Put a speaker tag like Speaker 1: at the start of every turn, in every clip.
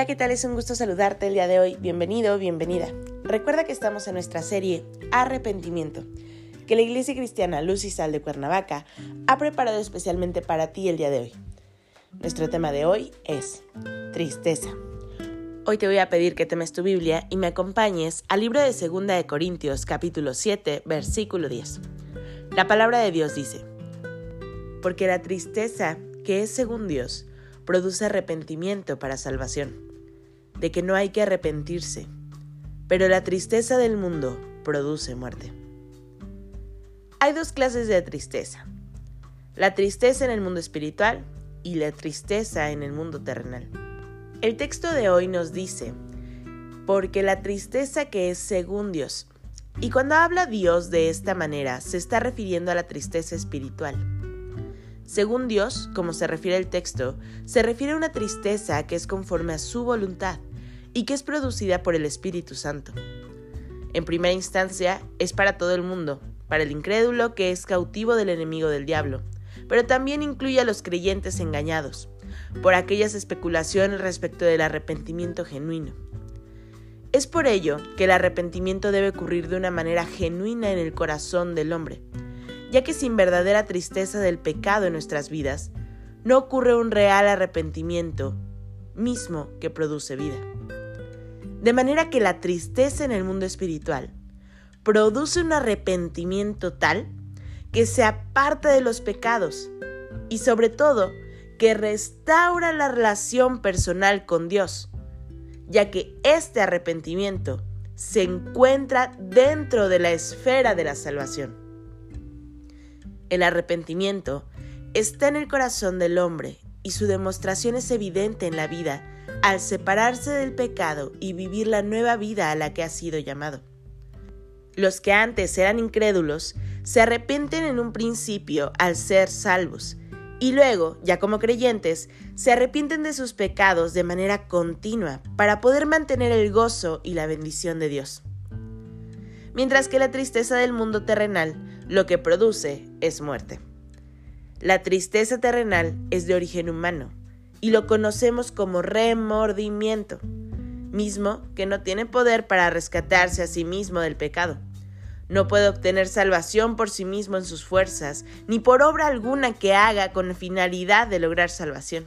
Speaker 1: Hola, ¿qué tal? Es un gusto saludarte el día de hoy. Bienvenido, bienvenida. Recuerda que estamos en nuestra serie Arrepentimiento, que la Iglesia Cristiana Luz y Sal de Cuernavaca ha preparado especialmente para ti el día de hoy. Nuestro tema de hoy es tristeza. Hoy te voy a pedir que temes tu Biblia y me acompañes al libro de 2 de Corintios capítulo 7, versículo 10. La palabra de Dios dice, porque la tristeza que es según Dios produce arrepentimiento para salvación, de que no hay que arrepentirse, pero la tristeza del mundo produce muerte. Hay dos clases de tristeza, la tristeza en el mundo espiritual y la tristeza en el mundo terrenal. El texto de hoy nos dice, porque la tristeza que es según Dios, y cuando habla Dios de esta manera, se está refiriendo a la tristeza espiritual según Dios, como se refiere el texto, se refiere a una tristeza que es conforme a su voluntad y que es producida por el Espíritu Santo. En primera instancia, es para todo el mundo, para el incrédulo que es cautivo del enemigo del diablo, pero también incluye a los creyentes engañados, por aquellas especulaciones respecto del arrepentimiento genuino. Es por ello que el arrepentimiento debe ocurrir de una manera genuina en el corazón del hombre, ya que sin verdadera tristeza del pecado en nuestras vidas, no ocurre un real arrepentimiento mismo que produce vida. De manera que la tristeza en el mundo espiritual produce un arrepentimiento tal que se aparta de los pecados y sobre todo que restaura la relación personal con Dios, ya que este arrepentimiento se encuentra dentro de la esfera de la salvación. El arrepentimiento está en el corazón del hombre y su demostración es evidente en la vida al separarse del pecado y vivir la nueva vida a la que ha sido llamado. Los que antes eran incrédulos se arrepienten en un principio al ser salvos y luego, ya como creyentes, se arrepienten de sus pecados de manera continua para poder mantener el gozo y la bendición de Dios. Mientras que la tristeza del mundo terrenal lo que produce es muerte. La tristeza terrenal es de origen humano y lo conocemos como remordimiento, mismo que no tiene poder para rescatarse a sí mismo del pecado. No puede obtener salvación por sí mismo en sus fuerzas, ni por obra alguna que haga con finalidad de lograr salvación.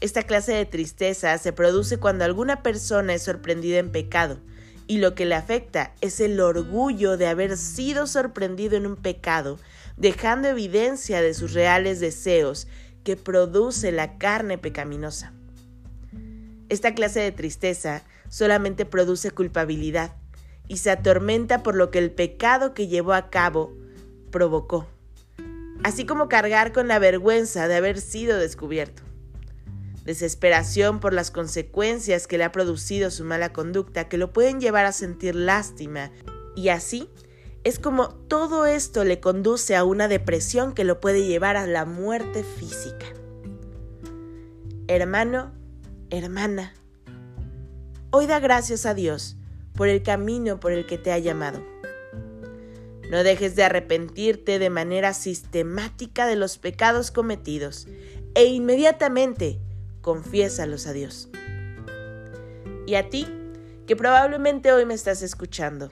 Speaker 1: Esta clase de tristeza se produce cuando alguna persona es sorprendida en pecado, y lo que le afecta es el orgullo de haber sido sorprendido en un pecado, dejando evidencia de sus reales deseos que produce la carne pecaminosa. Esta clase de tristeza solamente produce culpabilidad y se atormenta por lo que el pecado que llevó a cabo provocó, así como cargar con la vergüenza de haber sido descubierto desesperación por las consecuencias que le ha producido su mala conducta que lo pueden llevar a sentir lástima y así es como todo esto le conduce a una depresión que lo puede llevar a la muerte física. Hermano, hermana, hoy da gracias a Dios por el camino por el que te ha llamado. No dejes de arrepentirte de manera sistemática de los pecados cometidos e inmediatamente confiésalos a Dios. Y a ti, que probablemente hoy me estás escuchando,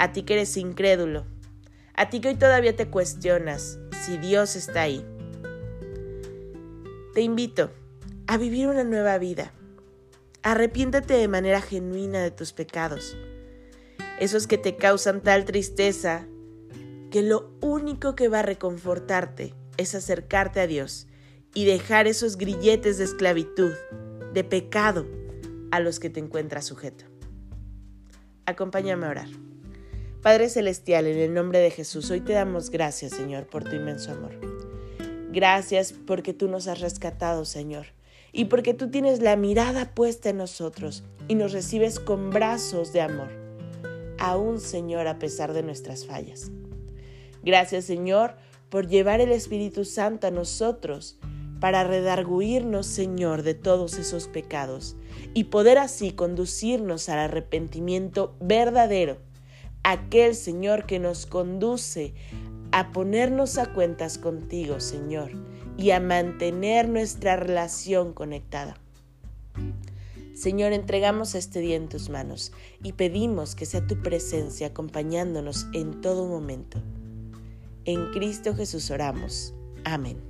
Speaker 1: a ti que eres incrédulo, a ti que hoy todavía te cuestionas si Dios está ahí, te invito a vivir una nueva vida. Arrepiéntate de manera genuina de tus pecados, esos que te causan tal tristeza que lo único que va a reconfortarte es acercarte a Dios y dejar esos grilletes de esclavitud, de pecado, a los que te encuentras sujeto. Acompáñame a orar. Padre Celestial, en el nombre de Jesús, hoy te damos gracias, Señor, por tu inmenso amor. Gracias porque tú nos has rescatado, Señor, y porque tú tienes la mirada puesta en nosotros y nos recibes con brazos de amor, aún Señor a pesar de nuestras fallas. Gracias Señor por llevar el Espíritu Santo a nosotros para redarguirnos Señor de todos esos pecados y poder así conducirnos al arrepentimiento verdadero, aquel Señor que nos conduce a ponernos a cuentas contigo Señor y a mantener nuestra relación conectada. Señor, entregamos este día en tus manos y pedimos que sea tu presencia acompañándonos en todo momento. En Cristo Jesús oramos. Amén.